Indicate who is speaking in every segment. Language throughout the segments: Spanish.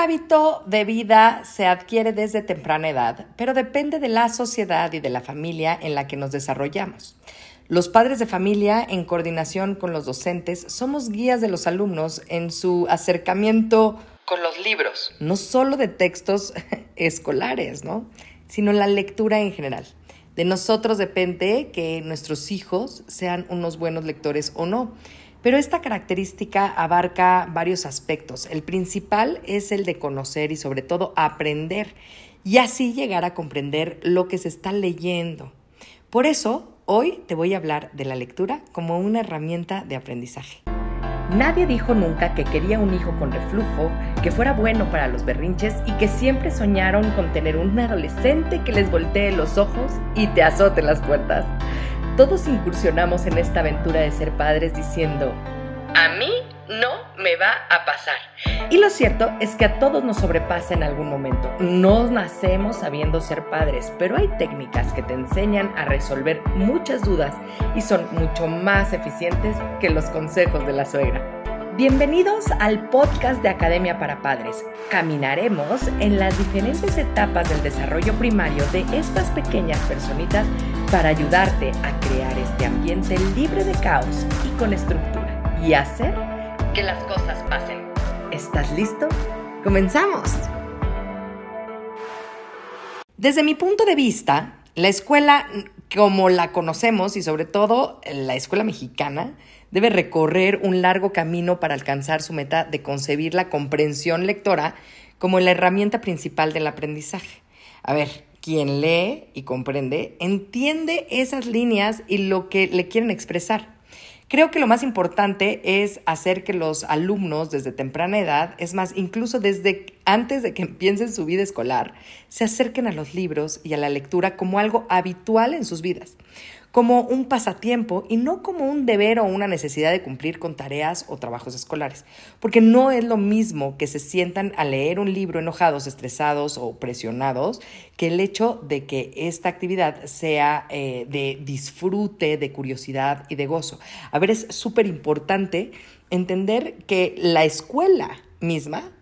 Speaker 1: hábito de vida se adquiere desde temprana edad, pero depende de la sociedad y de la familia en la que nos desarrollamos. Los padres de familia, en coordinación con los docentes, somos guías de los alumnos en su acercamiento con los libros, no solo de textos escolares, ¿no? sino la lectura en general. De nosotros depende que nuestros hijos sean unos buenos lectores o no. Pero esta característica abarca varios aspectos. El principal es el de conocer y sobre todo aprender y así llegar a comprender lo que se está leyendo. Por eso, hoy te voy a hablar de la lectura como una herramienta de aprendizaje. Nadie dijo nunca que quería un hijo con reflujo, que fuera bueno para los berrinches y que siempre soñaron con tener un adolescente que les voltee los ojos y te azote las puertas. Todos incursionamos en esta aventura de ser padres diciendo, a mí no me va a pasar. Y lo cierto es que a todos nos sobrepasa en algún momento. No nacemos sabiendo ser padres, pero hay técnicas que te enseñan a resolver muchas dudas y son mucho más eficientes que los consejos de la suegra. Bienvenidos al podcast de Academia para Padres. Caminaremos en las diferentes etapas del desarrollo primario de estas pequeñas personitas para ayudarte a crear este ambiente libre de caos y con estructura y hacer que las cosas pasen. ¿Estás listo? ¡Comenzamos! Desde mi punto de vista, la escuela como la conocemos y sobre todo la escuela mexicana debe recorrer un largo camino para alcanzar su meta de concebir la comprensión lectora como la herramienta principal del aprendizaje. A ver, quien lee y comprende entiende esas líneas y lo que le quieren expresar. Creo que lo más importante es hacer que los alumnos desde temprana edad, es más, incluso desde antes de que empiecen su vida escolar, se acerquen a los libros y a la lectura como algo habitual en sus vidas como un pasatiempo y no como un deber o una necesidad de cumplir con tareas o trabajos escolares, porque no es lo mismo que se sientan a leer un libro enojados, estresados o presionados, que el hecho de que esta actividad sea eh, de disfrute, de curiosidad y de gozo. A ver, es súper importante entender que la escuela misma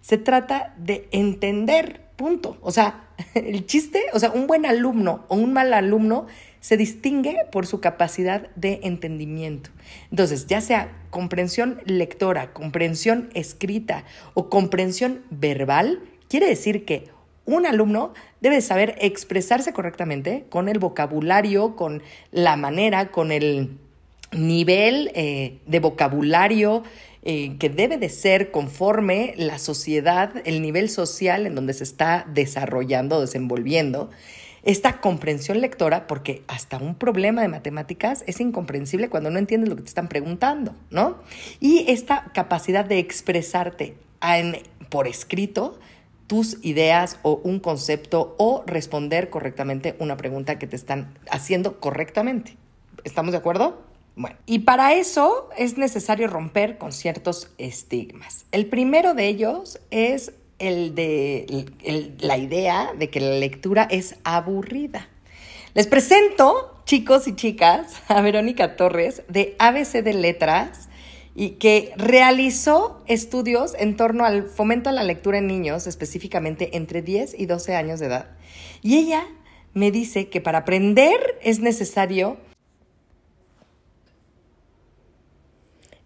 Speaker 1: se trata de entender, punto. O sea, el chiste, o sea, un buen alumno o un mal alumno se distingue por su capacidad de entendimiento. Entonces, ya sea comprensión lectora, comprensión escrita o comprensión verbal, quiere decir que un alumno debe saber expresarse correctamente con el vocabulario, con la manera, con el nivel eh, de vocabulario eh, que debe de ser conforme la sociedad, el nivel social en donde se está desarrollando, desenvolviendo esta comprensión lectora, porque hasta un problema de matemáticas es incomprensible cuando no entiendes lo que te están preguntando, ¿no? Y esta capacidad de expresarte por escrito tus ideas o un concepto o responder correctamente una pregunta que te están haciendo correctamente. ¿Estamos de acuerdo? Bueno, y para eso es necesario romper con ciertos estigmas. El primero de ellos es el de la idea de que la lectura es aburrida. Les presento, chicos y chicas, a Verónica Torres de ABC de Letras y que realizó estudios en torno al fomento a la lectura en niños, específicamente entre 10 y 12 años de edad. Y ella me dice que para aprender es necesario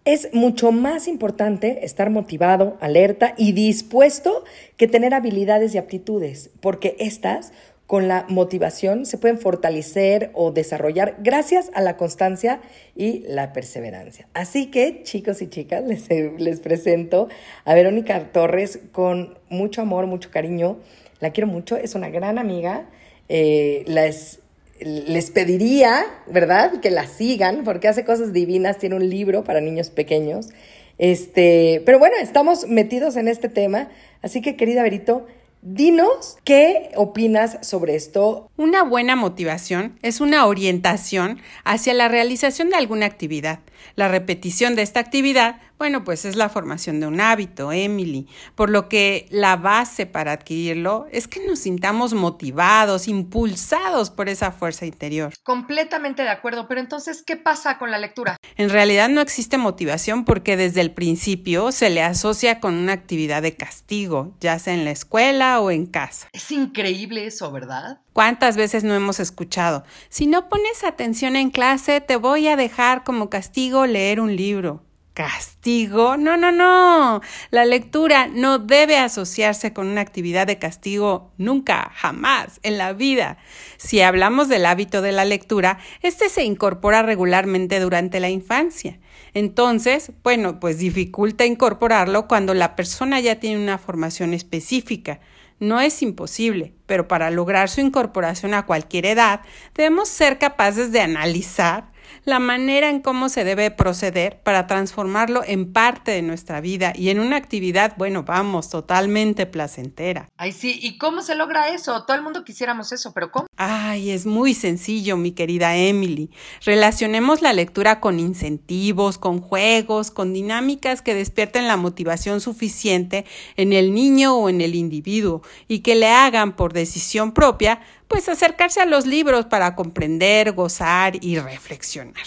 Speaker 1: Es mucho más importante estar motivado, alerta y dispuesto que tener habilidades y aptitudes, porque estas con la motivación se pueden fortalecer o desarrollar gracias a la constancia y la perseverancia. Así que, chicos y chicas, les, les, presento a Verónica Torres con mucho amor, mucho cariño. La quiero mucho, es una gran amiga. Eh, las les pediría, ¿verdad? Que la sigan porque hace cosas divinas, tiene un libro para niños pequeños. Este, pero bueno, estamos metidos en este tema, así que querida Verito, Dinos, ¿qué opinas sobre esto?
Speaker 2: Una buena motivación es una orientación hacia la realización de alguna actividad. La repetición de esta actividad, bueno, pues es la formación de un hábito, Emily, por lo que la base para adquirirlo es que nos sintamos motivados, impulsados por esa fuerza interior.
Speaker 1: Completamente de acuerdo, pero entonces, ¿qué pasa con la lectura?
Speaker 2: En realidad no existe motivación porque desde el principio se le asocia con una actividad de castigo, ya sea en la escuela o en casa.
Speaker 1: Es increíble eso, ¿verdad?
Speaker 2: ¿Cuántas veces no hemos escuchado? Si no pones atención en clase, te voy a dejar como castigo leer un libro. ¿Castigo? No, no, no. La lectura no debe asociarse con una actividad de castigo nunca, jamás, en la vida. Si hablamos del hábito de la lectura, este se incorpora regularmente durante la infancia. Entonces, bueno, pues dificulta incorporarlo cuando la persona ya tiene una formación específica. No es imposible, pero para lograr su incorporación a cualquier edad, debemos ser capaces de analizar la manera en cómo se debe proceder para transformarlo en parte de nuestra vida y en una actividad, bueno, vamos, totalmente placentera.
Speaker 1: Ay, sí, ¿y cómo se logra eso? Todo el mundo quisiéramos eso, pero ¿cómo?
Speaker 2: Ay, es muy sencillo, mi querida Emily. Relacionemos la lectura con incentivos, con juegos, con dinámicas que despierten la motivación suficiente en el niño o en el individuo y que le hagan por decisión propia pues acercarse a los libros para comprender, gozar y reflexionar.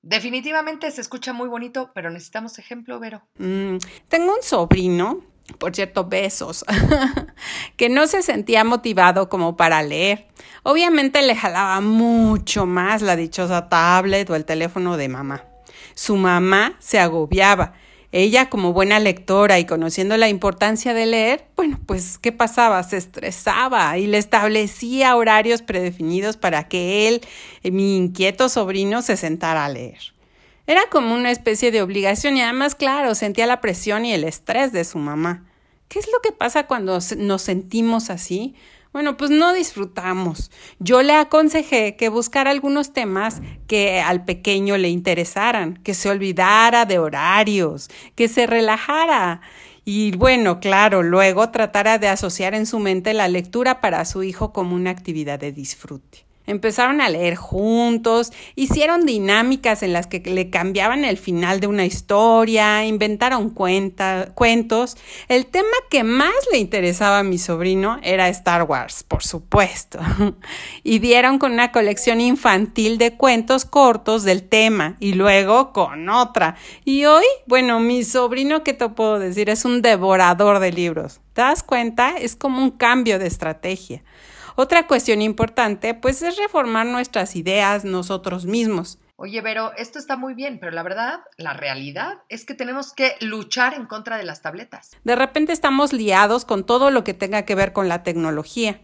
Speaker 1: Definitivamente se escucha muy bonito, pero necesitamos ejemplo, Vero.
Speaker 2: Mm, tengo un sobrino, por cierto, besos, que no se sentía motivado como para leer. Obviamente le jalaba mucho más la dichosa tablet o el teléfono de mamá. Su mamá se agobiaba ella, como buena lectora y conociendo la importancia de leer, bueno, pues, ¿qué pasaba? Se estresaba y le establecía horarios predefinidos para que él, eh, mi inquieto sobrino, se sentara a leer. Era como una especie de obligación y además, claro, sentía la presión y el estrés de su mamá. ¿Qué es lo que pasa cuando nos sentimos así? Bueno, pues no disfrutamos. Yo le aconsejé que buscara algunos temas que al pequeño le interesaran, que se olvidara de horarios, que se relajara. Y bueno, claro, luego tratara de asociar en su mente la lectura para su hijo como una actividad de disfrute. Empezaron a leer juntos, hicieron dinámicas en las que le cambiaban el final de una historia, inventaron cuentos. El tema que más le interesaba a mi sobrino era Star Wars, por supuesto. y dieron con una colección infantil de cuentos cortos del tema y luego con otra. Y hoy, bueno, mi sobrino, ¿qué te puedo decir? Es un devorador de libros. ¿Te das cuenta? Es como un cambio de estrategia. Otra cuestión importante, pues, es reformar nuestras ideas nosotros mismos.
Speaker 1: Oye, Vero, esto está muy bien, pero la verdad, la realidad es que tenemos que luchar en contra de las tabletas.
Speaker 2: De repente estamos liados con todo lo que tenga que ver con la tecnología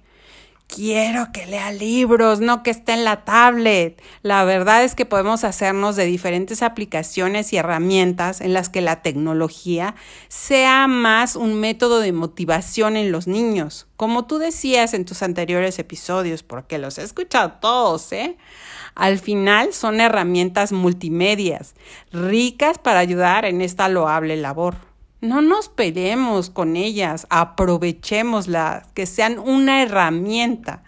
Speaker 2: quiero que lea libros, no que esté en la tablet. La verdad es que podemos hacernos de diferentes aplicaciones y herramientas en las que la tecnología sea más un método de motivación en los niños. Como tú decías en tus anteriores episodios, porque los he escuchado todos, ¿eh? Al final son herramientas multimedias, ricas para ayudar en esta loable labor. No nos peleemos con ellas, aprovechémoslas, que sean una herramienta.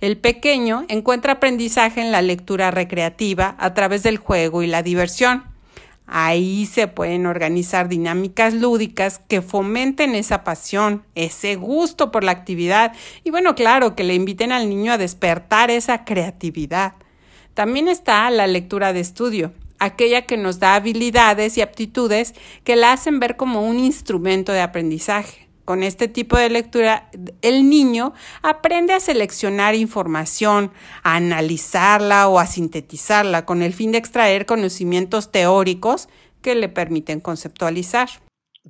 Speaker 2: El pequeño encuentra aprendizaje en la lectura recreativa a través del juego y la diversión. Ahí se pueden organizar dinámicas lúdicas que fomenten esa pasión, ese gusto por la actividad y bueno, claro, que le inviten al niño a despertar esa creatividad. También está la lectura de estudio aquella que nos da habilidades y aptitudes que la hacen ver como un instrumento de aprendizaje. Con este tipo de lectura, el niño aprende a seleccionar información, a analizarla o a sintetizarla con el fin de extraer conocimientos teóricos que le permiten conceptualizar.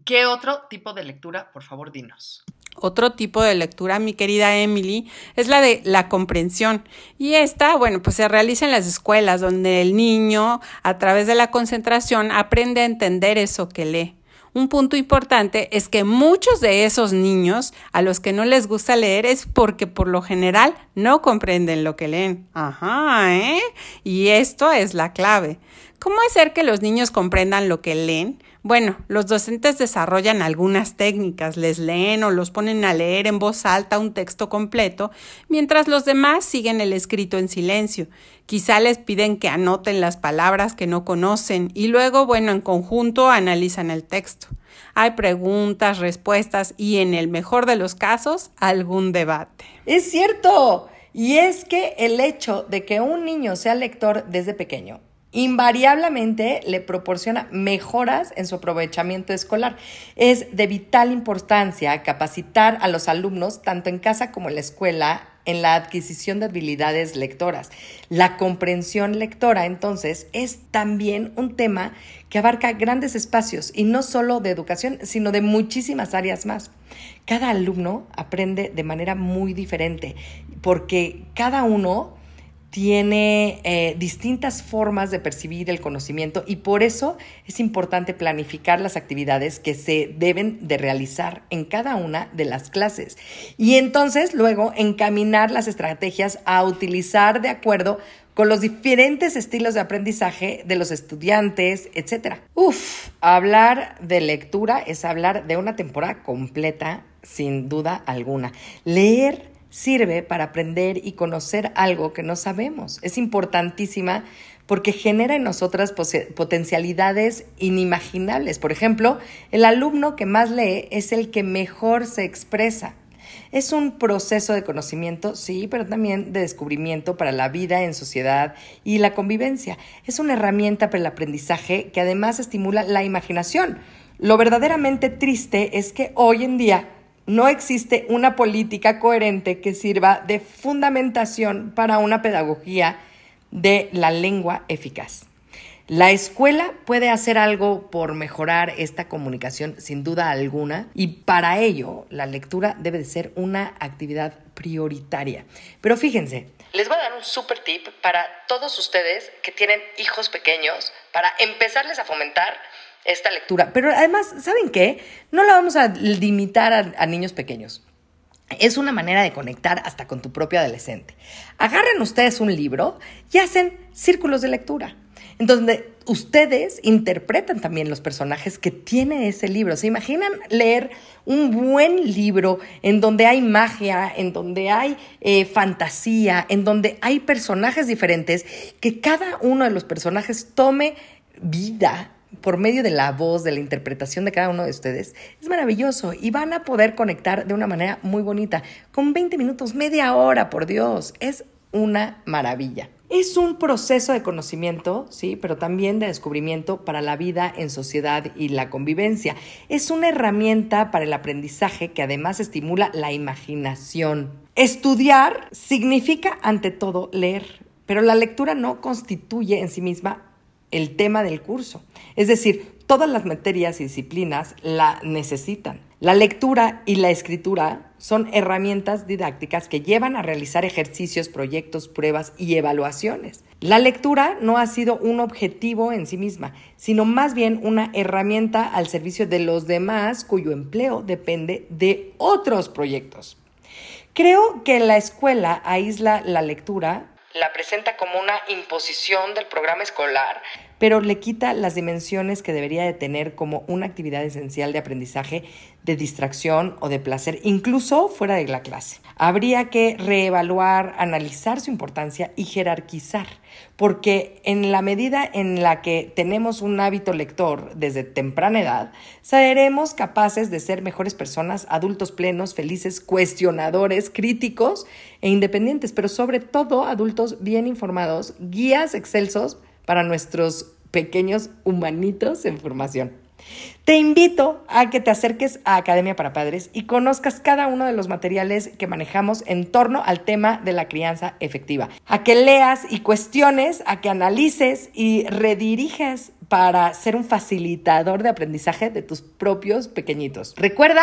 Speaker 1: ¿Qué otro tipo de lectura, por favor, dinos?
Speaker 2: Otro tipo de lectura, mi querida Emily, es la de la comprensión. Y esta, bueno, pues se realiza en las escuelas, donde el niño, a través de la concentración, aprende a entender eso que lee. Un punto importante es que muchos de esos niños a los que no les gusta leer es porque por lo general no comprenden lo que leen. Ajá, ¿eh? Y esto es la clave. ¿Cómo hacer que los niños comprendan lo que leen? Bueno, los docentes desarrollan algunas técnicas, les leen o los ponen a leer en voz alta un texto completo, mientras los demás siguen el escrito en silencio. Quizá les piden que anoten las palabras que no conocen y luego, bueno, en conjunto analizan el texto. Hay preguntas, respuestas y, en el mejor de los casos, algún debate.
Speaker 1: Es cierto. Y es que el hecho de que un niño sea lector desde pequeño invariablemente le proporciona mejoras en su aprovechamiento escolar. Es de vital importancia capacitar a los alumnos, tanto en casa como en la escuela, en la adquisición de habilidades lectoras. La comprensión lectora, entonces, es también un tema que abarca grandes espacios y no solo de educación, sino de muchísimas áreas más. Cada alumno aprende de manera muy diferente porque cada uno tiene eh, distintas formas de percibir el conocimiento y por eso es importante planificar las actividades que se deben de realizar en cada una de las clases y entonces luego encaminar las estrategias a utilizar de acuerdo con los diferentes estilos de aprendizaje de los estudiantes, etc. Uf, hablar de lectura es hablar de una temporada completa, sin duda alguna. Leer sirve para aprender y conocer algo que no sabemos. Es importantísima porque genera en nosotras potencialidades inimaginables. Por ejemplo, el alumno que más lee es el que mejor se expresa. Es un proceso de conocimiento, sí, pero también de descubrimiento para la vida en sociedad y la convivencia. Es una herramienta para el aprendizaje que además estimula la imaginación. Lo verdaderamente triste es que hoy en día no existe una política coherente que sirva de fundamentación para una pedagogía de la lengua eficaz. La escuela puede hacer algo por mejorar esta comunicación sin duda alguna y para ello la lectura debe de ser una actividad prioritaria. Pero fíjense, les voy a dar un super tip para todos ustedes que tienen hijos pequeños para empezarles a fomentar esta lectura. Pero además, ¿saben qué? No la vamos a limitar a, niños pequeños. Es una manera de conectar hasta con tu propio adolescente. Agarren ustedes un libro y hacen círculos de lectura, en donde ustedes interpretan también los personajes que tiene ese libro. ¿Se imaginan leer un buen libro en donde hay magia, en donde hay eh, fantasía, en donde hay personajes diferentes, que cada uno de los personajes tome vida por medio de la voz, de la interpretación de cada uno de ustedes, es maravilloso y van a poder conectar de una manera muy bonita. Con 20 minutos, media hora, por Dios, es una maravilla. Es un proceso de conocimiento, sí, pero también de descubrimiento para la vida en sociedad y la convivencia. Es una herramienta para el aprendizaje que además estimula la imaginación. Estudiar significa ante todo leer, pero la lectura no constituye en sí misma el tema del curso. Es decir, todas las materias y disciplinas la necesitan. La lectura y la escritura son herramientas didácticas que llevan a realizar ejercicios, proyectos, pruebas y evaluaciones. La lectura no ha sido un objetivo en sí misma, sino más bien una herramienta al servicio de los demás cuyo empleo depende de otros proyectos. Creo que la escuela aísla la lectura la presenta como una imposición del programa escolar, pero le quita las dimensiones que debería de tener como una actividad esencial de aprendizaje, de distracción o de placer, incluso fuera de la clase. Habría que reevaluar, analizar su importancia y jerarquizar, porque en la medida en la que tenemos un hábito lector desde temprana edad, seremos capaces de ser mejores personas, adultos plenos, felices, cuestionadores, críticos e independientes, pero sobre todo adultos bien informados, guías excelsos para nuestros pequeños humanitos en formación. Te invito a que te acerques a Academia para Padres y conozcas cada uno de los materiales que manejamos en torno al tema de la crianza efectiva. A que leas y cuestiones, a que analices y rediriges para ser un facilitador de aprendizaje de tus propios pequeñitos. Recuerda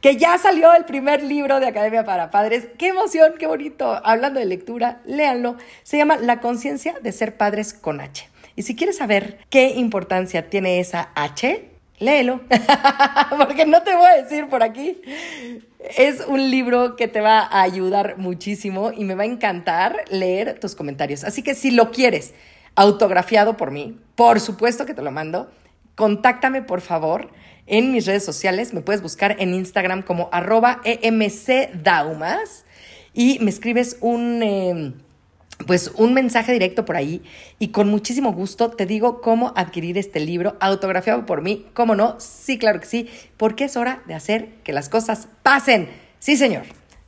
Speaker 1: que ya salió el primer libro de Academia para Padres. ¡Qué emoción, qué bonito! Hablando de lectura, léanlo. Se llama La conciencia de ser padres con H. Y si quieres saber qué importancia tiene esa H, léelo, porque no te voy a decir por aquí. Es un libro que te va a ayudar muchísimo y me va a encantar leer tus comentarios. Así que si lo quieres, autografiado por mí. Por supuesto que te lo mando. Contáctame, por favor, en mis redes sociales. Me puedes buscar en Instagram como arroba emcdaumas y me escribes un... Eh, pues un mensaje directo por ahí y con muchísimo gusto te digo cómo adquirir este libro autografiado por mí. ¿Cómo no? Sí, claro que sí, porque es hora de hacer que las cosas pasen. Sí, señor.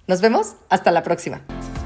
Speaker 1: Nos vemos hasta la próxima.